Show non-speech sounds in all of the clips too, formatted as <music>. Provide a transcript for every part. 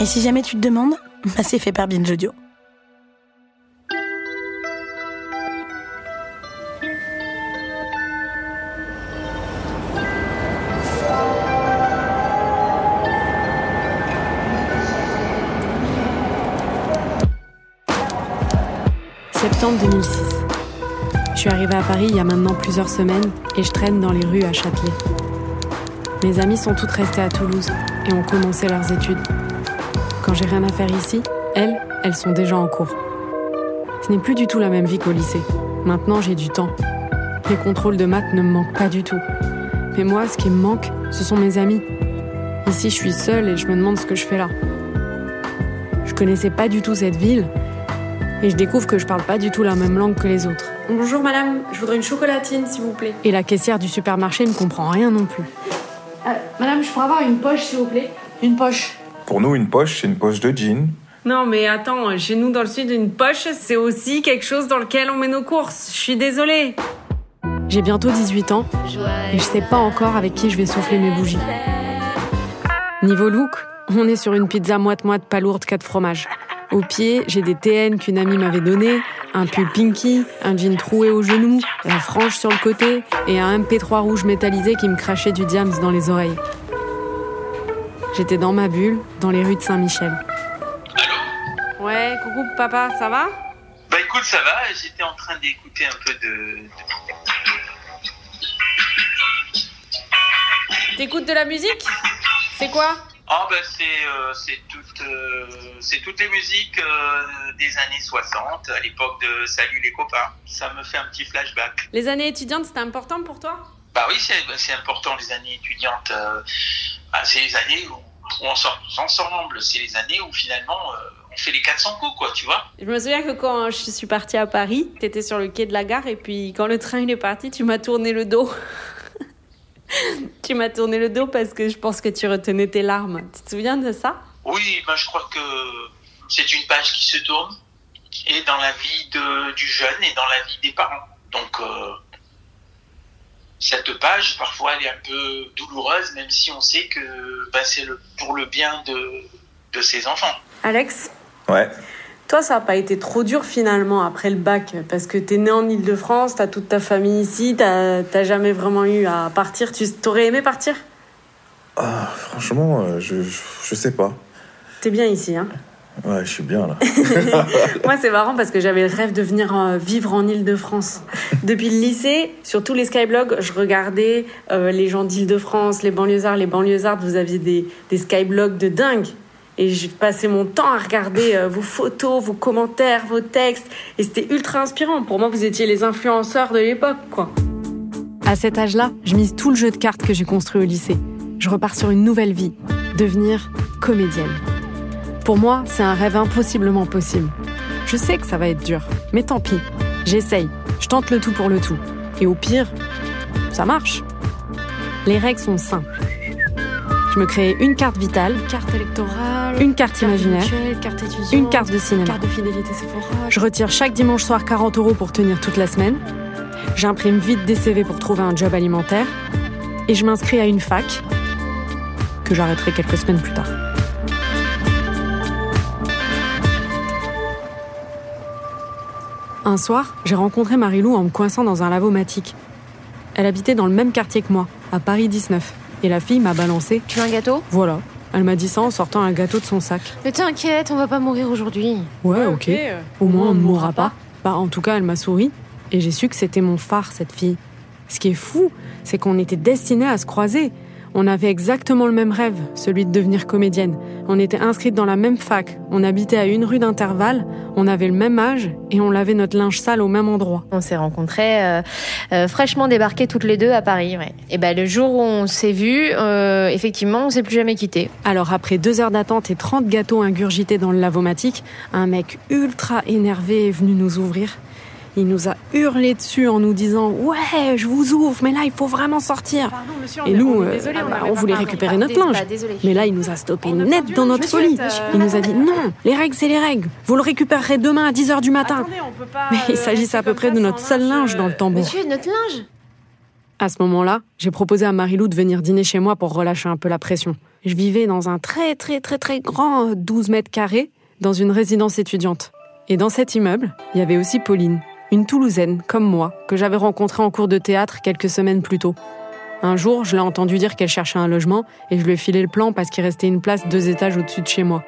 Et si jamais tu te demandes, <laughs> bah c'est fait par Binge Audio. Septembre 2006. Je suis arrivée à Paris il y a maintenant plusieurs semaines et je traîne dans les rues à Châtelet. Mes amis sont toutes restées à Toulouse et ont commencé leurs études. Quand j'ai rien à faire ici, elles, elles sont déjà en cours. Ce n'est plus du tout la même vie qu'au lycée. Maintenant, j'ai du temps. Les contrôles de maths ne me manquent pas du tout. Mais moi, ce qui me manque, ce sont mes amis. Ici, je suis seule et je me demande ce que je fais là. Je connaissais pas du tout cette ville et je découvre que je parle pas du tout la même langue que les autres. Bonjour madame, je voudrais une chocolatine s'il vous plaît. Et la caissière du supermarché ne comprend rien non plus. Euh, madame, je pourrais avoir une poche s'il vous plaît? Une poche. Pour nous, une poche, c'est une poche de jean. Non mais attends, chez nous dans le sud, une poche, c'est aussi quelque chose dans lequel on met nos courses. Je suis désolée. J'ai bientôt 18 ans et je sais pas encore avec qui je vais souffler mes bougies. Niveau look, on est sur une pizza moite-moite pas lourde 4 fromages. Au pied, j'ai des TN qu'une amie m'avait donné, un pull pinky, un jean troué au genou, la frange sur le côté et un MP3 rouge métallisé qui me crachait du diams dans les oreilles. J'étais dans ma bulle, dans les rues de Saint-Michel. Ouais, coucou papa, ça va? Bah écoute, ça va, j'étais en train d'écouter un peu de... T'écoutes de la musique? C'est quoi? Ah bah c'est euh, c'est toutes, euh, c'est toutes les musiques euh, des années 60, à l'époque de Salut les copains. Ça me fait un petit flashback. Les années étudiantes, c'était important pour toi? Bah oui, c'est c'est important les années étudiantes. euh, bah, c'est les années où, où on sort tous ensemble, c'est les années où finalement euh, on fait les 400 coups quoi, tu vois. Je me souviens que quand je suis partie à Paris, t'étais sur le quai de la gare et puis quand le train il est parti, tu m'as tourné le dos. <laughs> tu m'as tourné le dos parce que je pense que tu retenais tes larmes. Tu te souviens de ça? Oui, ben, je crois que c'est une page qui se tourne et dans la vie de, du jeune et dans la vie des parents. Donc, euh, cette page, parfois, elle est un peu douloureuse, même si on sait que ben, c'est le, pour le bien de, de ses enfants. Alex, Ouais. toi ça a pas été trop dur finalement après le bac? Parce que t'es né en Ile-de-France, t'as toute ta famille ici, t'as t'as jamais vraiment eu à partir. Tu t'aurais aimé partir? Ah, franchement, euh, je, je, je sais pas. T'es bien ici, hein? Ouais, je suis bien là. <laughs> Moi, c'est marrant parce que j'avais le rêve de venir euh, vivre en Ile-de-France. Depuis le lycée, sur tous les skyblogs, je regardais euh, les gens d'Ile-de-France, les banlieusards, les banlieusardes, vous aviez des, des skyblogs de dingue. Et j'ai passé mon temps à regarder euh, vos photos, vos commentaires, vos textes. Et c'était ultra inspirant. Pour moi, vous étiez les influenceurs de l'époque, quoi. À cet âge-là, je mise tout le jeu de cartes que j'ai construit au lycée. Je repars sur une nouvelle vie, devenir comédienne. Pour moi, c'est un rêve impossiblement possible. Je sais que ça va être dur, mais tant pis. J'essaye, je tente le tout pour le tout. Et au pire, ça marche. Les règles sont simples. Je me crée une carte vitale, Carte électorale, une carte imaginaire, carte une carte de cinéma. carte de fidélité Sephora. Je retire chaque dimanche soir 40 euros pour tenir toute la semaine. J'imprime vite des CV pour trouver un job alimentaire. Et je m'inscris à une fac que j'arrêterai quelques semaines plus tard. Un soir, j'ai rencontré Marilou en me coinçant dans un lavomatique. Elle habitait dans le même quartier que moi, à Paris 19. Et la fille m'a balancé. Tu veux un gâteau? Voilà. Elle m'a dit ça en sortant un gâteau de son sac. Mais t'inquiète, on va pas mourir aujourd'hui. Ouais, ok. Au moins, on ne mourra pas. Bah, en tout cas, elle m'a souri. Et j'ai su que c'était mon phare, cette fille. Ce qui est fou, c'est qu'on était destinés à se croiser. On avait exactement le même rêve, celui de devenir comédienne. On était inscrites dans la même fac, on habitait à une rue d'intervalle, on avait le même âge et on lavait notre linge sale au même endroit. On s'est rencontrés euh, euh, fraîchement débarqués toutes les deux à Paris. Ouais. Et ben le jour où on s'est vus, euh, effectivement, on s'est plus jamais quittés. Alors après deux heures d'attente et 30 gâteaux ingurgités dans le lavomatique, un mec ultra énervé est venu nous ouvrir. Il nous a hurlé dessus en nous disant Ouais, je vous ouvre, mais là, il faut vraiment sortir. Et nous, euh, ah bah, on voulait récupérer notre linge. Mais là, il nous a stoppé net dans notre folie. Il nous a dit Non, les règles, c'est les règles. Vous le récupérerez demain à 10h du matin. Mais il s'agissait à peu près de notre seul linge dans le tambour. Monsieur, notre linge À ce moment-là, j'ai proposé à Marilou de venir dîner chez moi pour relâcher un peu la pression. Je vivais dans un très très très très grand 12 mètres carrés dans une résidence étudiante. Et dans cet immeuble, il y avait aussi Pauline, une Toulousaine comme moi, que j'avais rencontrée en cours de théâtre quelques semaines plus tôt. Un jour, je l'ai entendu dire qu'elle cherchait un logement et je lui ai filé le plan parce qu'il restait une place deux étages au-dessus de chez moi.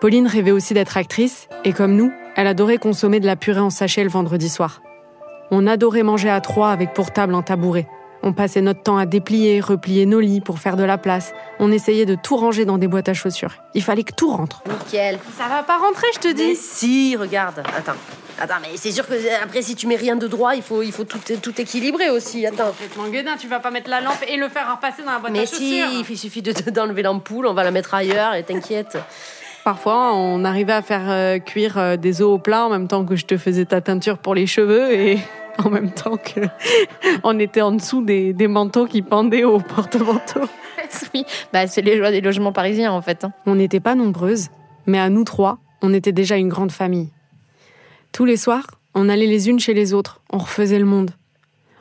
Pauline rêvait aussi d'être actrice et comme nous, elle adorait consommer de la purée en sachet le vendredi soir. On adorait manger à trois avec pour table un tabouret. On passait notre temps à déplier, replier nos lits pour faire de la place. On essayait de tout ranger dans des boîtes à chaussures. Il fallait que tout rentre. Nickel. Ça va pas rentrer, je te dis. Mais si, regarde. Attends. Attends, mais c'est sûr que après, si tu mets rien de droit, il faut, il faut tout, tout équilibrer aussi. Attends. Complètement gueudin, tu vas pas mettre la lampe et le faire repasser dans la boîte Mais à si, chaussures. il suffit de- d'enlever l'ampoule, on va la mettre ailleurs et t'inquiète. Parfois, on arrivait à faire euh, cuire euh, des œufs au plat en même temps que je te faisais ta teinture pour les cheveux et <laughs> en même temps que <laughs> on était en dessous des, des manteaux qui pendaient au porte-manteau. <laughs> oui, bah, c'est les joies des logements parisiens en fait. hein. On n'était pas nombreuses, mais à nous trois, on était déjà une grande famille. Tous les soirs, on allait les unes chez les autres, on refaisait le monde.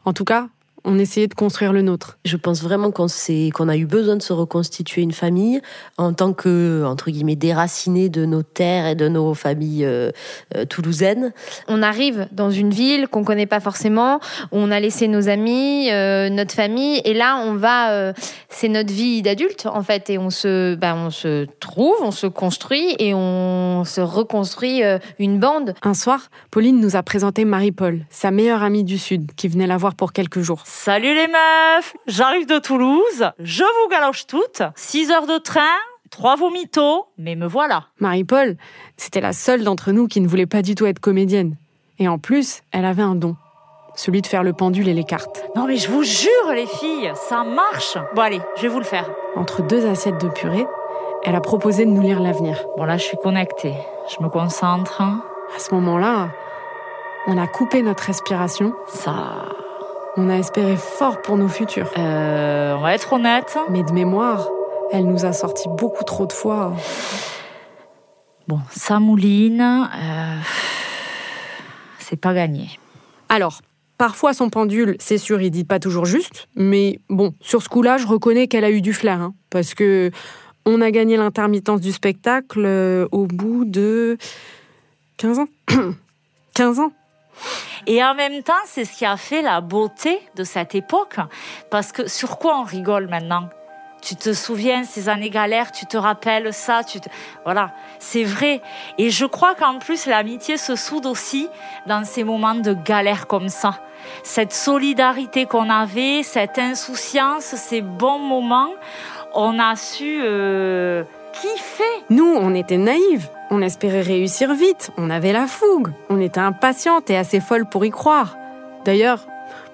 En tout cas, on essayait de construire le nôtre. Je pense vraiment qu'on a eu besoin de se reconstituer une famille en tant que, entre guillemets, déracinés de nos terres et de nos familles euh, euh, toulousaines. On arrive dans une ville qu'on connaît pas forcément, où on a laissé nos amis, euh, notre famille, et là on va, euh, c'est notre vie d'adulte en fait, et on se, bah, on se trouve, on se construit et on se reconstruit euh, une bande. Un soir, Pauline nous a présenté Marie-Paul, sa meilleure amie du Sud, qui venait la voir pour quelques jours. Salut les meufs, j'arrive de Toulouse, je vous galoche toutes, 6 heures de train, 3 vomitos, mais me voilà. Marie-Paul, c'était la seule d'entre nous qui ne voulait pas du tout être comédienne. Et en plus, elle avait un don, celui de faire le pendule et les cartes. Non mais je vous jure les filles, ça marche. Bon allez, je vais vous le faire. Entre deux assiettes de purée, elle a proposé de nous lire l'avenir. Bon là je suis connectée, je me concentre. À ce moment-là, on a coupé notre respiration. Ça... On a espéré fort pour nos futurs. Euh, on va être honnête. Mais de mémoire, elle nous a sorti beaucoup trop de fois. Bon, ça mouline, euh, c'est pas gagné. Alors, parfois son pendule, c'est sûr, il dit pas toujours juste, mais bon, sur ce coup-là, je reconnais qu'elle a eu du flair, hein, parce que on a gagné l'intermittence du spectacle euh, au bout de 15 ans. <clears throat> 15 ans. Et en même temps, c'est ce qui a fait la beauté de cette époque. Parce que sur quoi on rigole maintenant? Tu te souviens ces années galères, tu te rappelles ça, tu te... voilà, c'est vrai. Et je crois qu'en plus l'amitié se soude aussi dans ces moments de galère comme ça. Cette solidarité qu'on avait, cette insouciance, ces bons moments, on a su euh, kiffer. Nous, on était naïves. On espérait réussir vite. On avait la fougue. On était impatientes et assez folles pour y croire. D'ailleurs,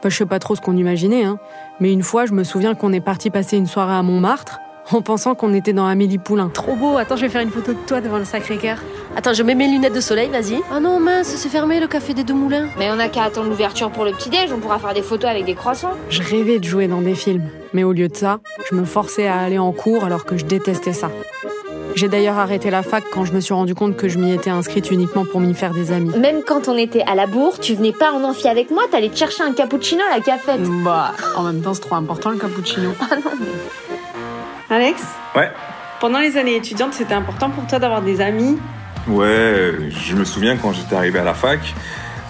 bah, je sais pas trop ce qu'on imaginait, hein, mais une fois, je me souviens qu'on est parti passer une soirée à Montmartre en pensant qu'on était dans Amélie Poulain. Trop beau. Attends, je vais faire une photo de toi devant le Sacré-Cœur. Attends, je mets mes lunettes de soleil, vas-y. Ah non, mince, c'est fermé le café des deux moulins. Mais on a qu'à attendre l'ouverture pour le petit-déj, on pourra faire des photos avec des croissants. Je rêvais de jouer dans des films, mais au lieu de ça, je me forçais à aller en cours alors que je détestais ça. J'ai d'ailleurs arrêté la fac quand je me suis rendu compte que je m'y étais inscrite uniquement pour m'y faire des amis. Même quand on était à la bourre, tu venais pas en amphi avec moi, t'allais te chercher un cappuccino à la cafette. Bah, en même temps, c'est trop important le cappuccino. Ah non, mais... Alex Ouais. Pendant les années étudiantes, c'était important pour toi d'avoir des amis? Ouais, je me souviens quand j'étais arrivé à la fac,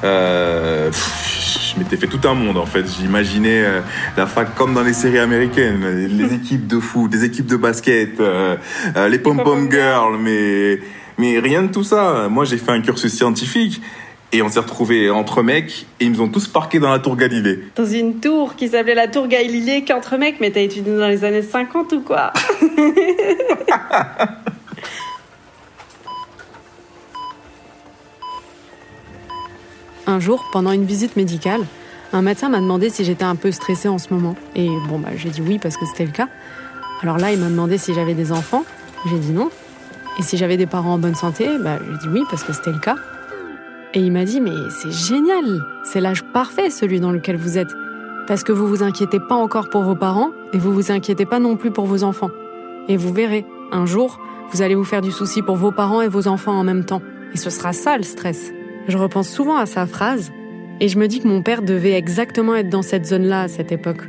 euh, pff, je m'étais fait tout un monde en fait. J'imaginais euh, la fac comme dans les séries américaines, les <laughs> équipes de foot, des équipes de basket, euh, euh, les pom-pom girls, mais, mais rien de tout ça. Moi j'ai fait un cursus scientifique Et on s'est retrouvés entre mecs et ils nous ont tous parqués dans la tour Galilée. Dans une tour qui s'appelait la tour Galilée qu'entre mecs, mais t'as étudié dans les années 50 ou quoi? <laughs> Un jour, pendant une visite médicale, un médecin m'a demandé si j'étais un peu stressée en ce moment. Et bon, bah, j'ai dit oui parce que c'était le cas. Alors là, il m'a demandé si j'avais des enfants. J'ai dit non. Et si j'avais des parents en bonne santé, bah, j'ai dit oui parce que c'était le cas. Et il m'a dit mais c'est génial, c'est l'âge parfait celui dans lequel vous êtes. Parce que vous vous inquiétez pas encore pour vos parents et vous vous inquiétez pas non plus pour vos enfants. Et vous verrez, un jour, vous allez vous faire du souci pour vos parents et vos enfants en même temps. Et ce sera ça le stress. Je repense souvent à sa phrase et je me dis que mon père devait exactement être dans cette zone-là à cette époque,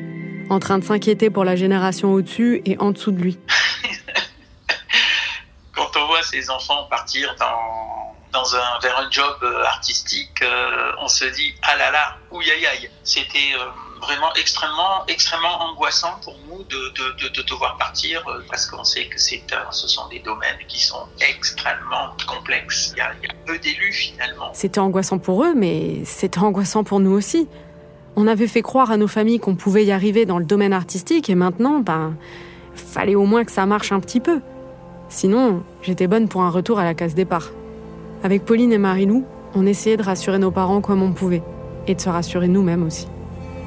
en train de s'inquiéter pour la génération au-dessus et en dessous de lui. <laughs> Quand on voit ses enfants partir dans, un, vers un job euh, artistique, euh, on se dit ah là là, ouïe aïe aïe. C'était euh, vraiment extrêmement, extrêmement angoissant pour nous de, de, de, de te voir partir euh, parce qu'on sait que ce sont des domaines qui sont extrêmement complexes. Il y a, il y a peu d'élus finalement. C'était angoissant pour eux, mais c'était angoissant pour nous aussi. On avait fait croire à nos familles qu'on pouvait y arriver dans le domaine artistique et maintenant, ben, fallait au moins que ça marche un petit peu. Sinon, j'étais bonne pour un retour à la case départ. Avec Pauline et Marilou, on essayait de rassurer nos parents comme on pouvait et de se rassurer nous-mêmes aussi.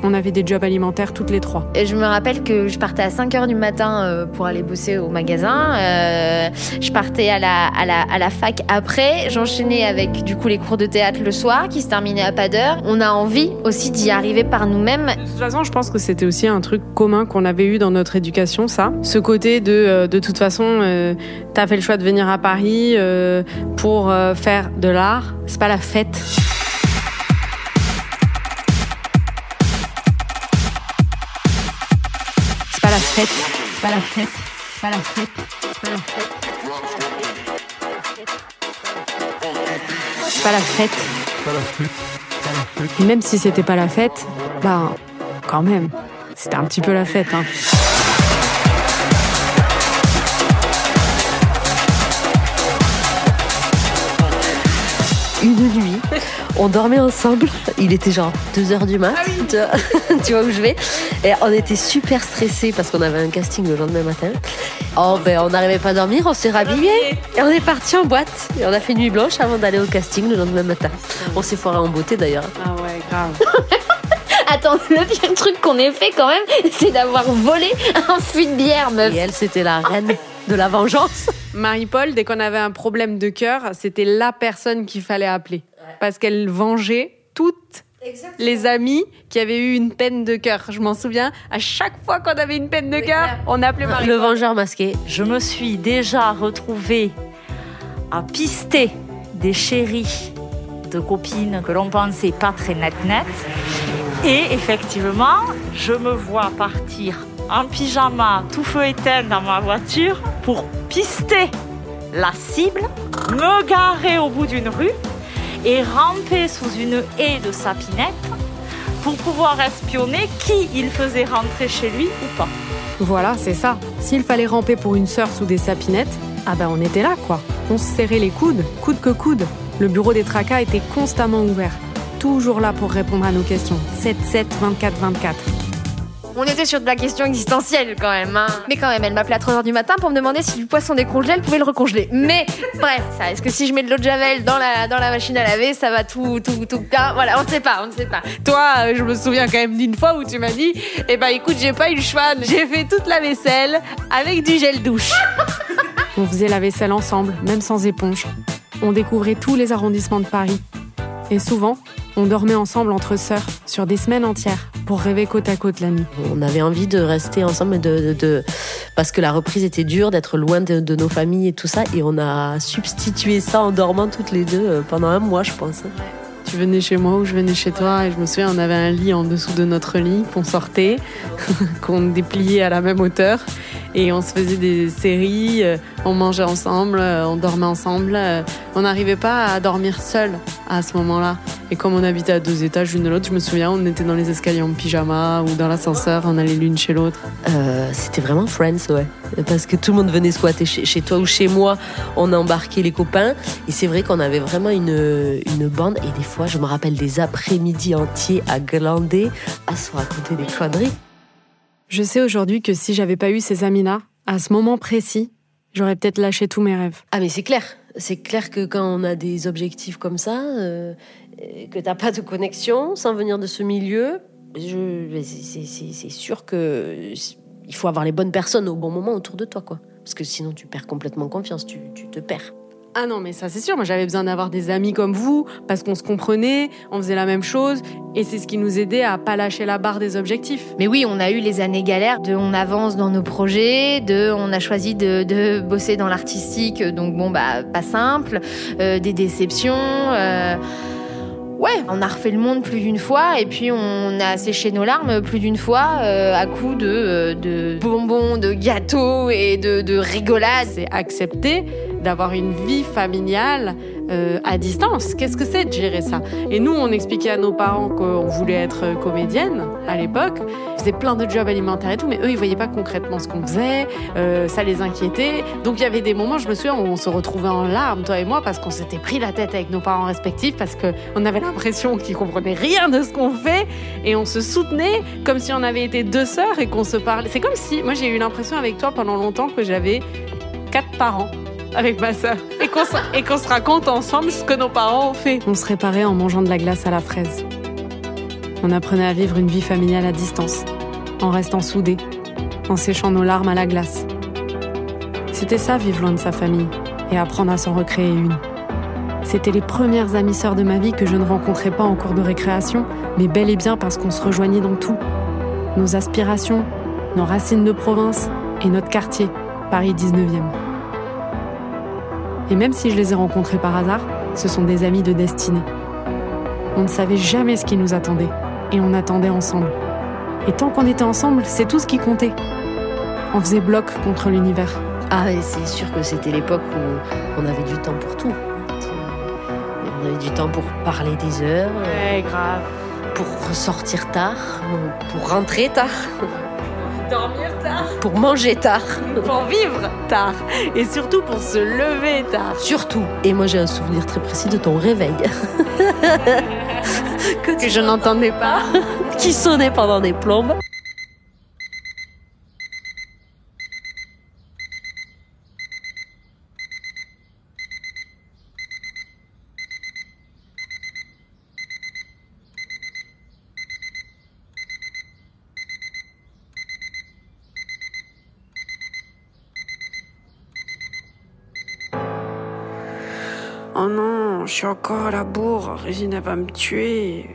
On avait des jobs alimentaires toutes les trois. Et je me rappelle que je partais à 5 heures du matin euh, pour aller bosser au magasin. Euh, je partais à la, à, la, à la fac après. J'enchaînais avec du coup les cours de théâtre le soir qui se terminaient à pas d'heure. On a envie aussi d'y arriver par nous-mêmes. De toute façon, je pense que c'était aussi un truc commun qu'on avait eu dans notre éducation, ça. Ce côté de, euh, de toute façon, euh, t'as fait le choix de venir à Paris euh, pour faire de l'art. C'est pas la fête. Pas la fête. Pas la fête. Pas la fête. Pas la fête. Pas la fête. Même si c'était pas la fête, bah, quand même, c'était un petit peu la fête, hein. On dormait ensemble. Il était genre 2 heures du mat. tu, vois, <laughs> tu vois où je vais Et on était super stressés parce qu'on avait un casting le lendemain matin. Oh, ben, on n'arrivait pas à dormir, on s'est rhabillé et on est parti en boîte. Et on a fait nuit blanche avant d'aller au casting le lendemain matin. On s'est foiré en beauté d'ailleurs. Ah ouais, grave. <laughs> Attends, le pire truc qu'on ait fait quand même, c'est d'avoir volé un fût de bière, meuf. Et elle, c'était la reine de la vengeance. Marie-Paul, dès qu'on avait un problème de cœur, c'était la personne qu'il fallait appeler. Parce qu'elle vengeait toutes les amies qui avaient eu une peine de cœur. Je m'en souviens, à chaque fois qu'on avait une peine de cœur, on appelait Marie. Le vengeur masqué. Je me suis déjà retrouvée à pister des chéris de copines que l'on pensait pas très net net. Et effectivement, je me vois partir en pyjama, tout feu éteint dans ma voiture pour pister la cible, me garer au bout d'une rue et ramper sous une haie de sapinettes pour pouvoir espionner qui il faisait rentrer chez lui ou pas. Voilà, c'est ça. S'il fallait ramper pour une sœur sous des sapinettes, ah ben on était là, quoi. On se serrait les coudes, coude que coude. Le bureau des tracas était constamment ouvert. Toujours là pour répondre à nos questions. 7-7, 24-24. On était sur de la question existentielle quand même. hein. Mais quand même, elle m'appelait à 3h du matin pour me demander si du poisson décongelé, elle pouvait le recongeler. Mais <laughs> bref, ça, est-ce que si je mets de l'eau de javel dans la, dans la machine à laver, ça va tout, tout, tout bien Voilà, on ne sait pas, on ne sait pas. Toi, euh, je me souviens quand même d'une fois où tu m'as dit Eh ben écoute, j'ai pas eu le choix, j'ai fait toute la vaisselle avec du gel douche. <laughs> On faisait la vaisselle ensemble, même sans éponge. On découvrait tous les arrondissements de Paris. Et souvent, on dormait ensemble entre sœurs sur des semaines entières pour rêver côte à côte la nuit. On avait envie de rester ensemble, de, de- de- parce que la reprise était dure, d'être loin de, de nos familles et tout ça. Et on a substitué ça en dormant toutes les deux euh, pendant un mois, je pense. Tu venais chez moi ou je venais chez toi et je me souviens, on avait un lit en dessous de notre lit qu'on sortait, <laughs> qu'on dépliait à la même hauteur et on se faisait des séries, euh, on mangeait ensemble, euh, on dormait ensemble. On n'arrivait pas à dormir seul à ce moment-là. Et comme on habitait à deux étages l'une de l'autre, je me souviens, on était dans les escaliers en pyjama ou dans l'ascenseur, on allait l'une chez l'autre. Euh, C'était vraiment Friends, ouais. Parce que tout le monde venait squatter chez, chez toi ou chez moi. On a embarqué les copains. Et c'est vrai qu'on avait vraiment une, une bande. Et des fois, je me rappelle des après-midi entiers à glander, à se raconter des conneries. Je sais aujourd'hui que si j'avais pas eu ces amis-là, à ce moment précis, j'aurais peut-être lâché tous mes rêves. Ah mais c'est clair, c'est clair que quand on a des objectifs comme ça, euh, que t'as pas de connexion sans venir de ce milieu, c'est- sûr que il faut avoir les bonnes personnes au bon moment autour de toi. Parce que sinon tu perds complètement confiance, tu te perds. Ah non, mais ça c'est sûr, moi j'avais besoin d'avoir des amis comme vous, parce qu'on se comprenait, on faisait la même chose, et c'est ce qui nous aidait à pas lâcher la barre des objectifs. Mais oui, on a eu les années galères de on avance dans nos projets, de on a choisi de, de bosser dans l'artistique, donc bon bah pas simple, euh, des déceptions. euh, Ouais, on a refait le monde plus d'une fois et puis on a séché nos larmes plus d'une fois euh, à coups de, de bonbons, de gâteaux et de, de rigolades. C'est accepter d'avoir une vie familiale euh, à distance. Qu'est-ce que c'est de gérer ça? Et nous, on expliquait à nos parents qu'on voulait être comédienne à l'époque. On faisait plein de jobs alimentaires et tout, mais eux, ils voyaient pas concrètement ce qu'on faisait. Euh, ça les inquiétait. Donc il y avait des moments, je me souviens, où on se retrouvait en larmes, toi et moi, parce qu'on s'était pris la tête avec nos parents respectifs, parce qu'on avait l'impression qu'ils comprenaient rien de ce qu'on fait, et on se soutenait comme si on avait été deux sœurs et qu'on se parlait. C'est comme si, moi, j'ai eu l'impression avec toi pendant longtemps que j'avais quatre parents avec ma sœur et qu'on se, raconte ensemble ce que nos parents ont fait. On se réparait en mangeant de la glace à la fraise. On apprenait à vivre une vie familiale à distance, en restant soudés, en séchant nos larmes à la glace. C'était ça, vivre loin de sa famille et apprendre à s'en recréer une. C'était les premières amies sœurs de ma vie que je ne rencontrais pas en cours de récréation, mais bel et bien parce qu'on se rejoignait dans tout. Nos aspirations, nos racines de province et notre quartier, Paris 19e. Et même si je les ai rencontrés par hasard, ce sont des amis de destinée. On ne savait jamais ce qui nous attendait, et on attendait ensemble. Et tant qu'on était ensemble, c'est tout ce qui comptait. On faisait bloc contre l'univers. Ah et c'est sûr que c'était l'époque où on avait du temps pour tout. On avait du temps pour parler des heures, Ouais, grave. pour sortir tard, pour rentrer tard, Dormir. Pour manger tard. Pour vivre tard. Et surtout pour se lever tard. Surtout. Et moi j'ai un souvenir très précis de ton réveil. <laughs> Que je n'entendais pas. qui sonnait pendant des plombes. Oh non, je suis encore à la bourre. Régine, elle va me tuer.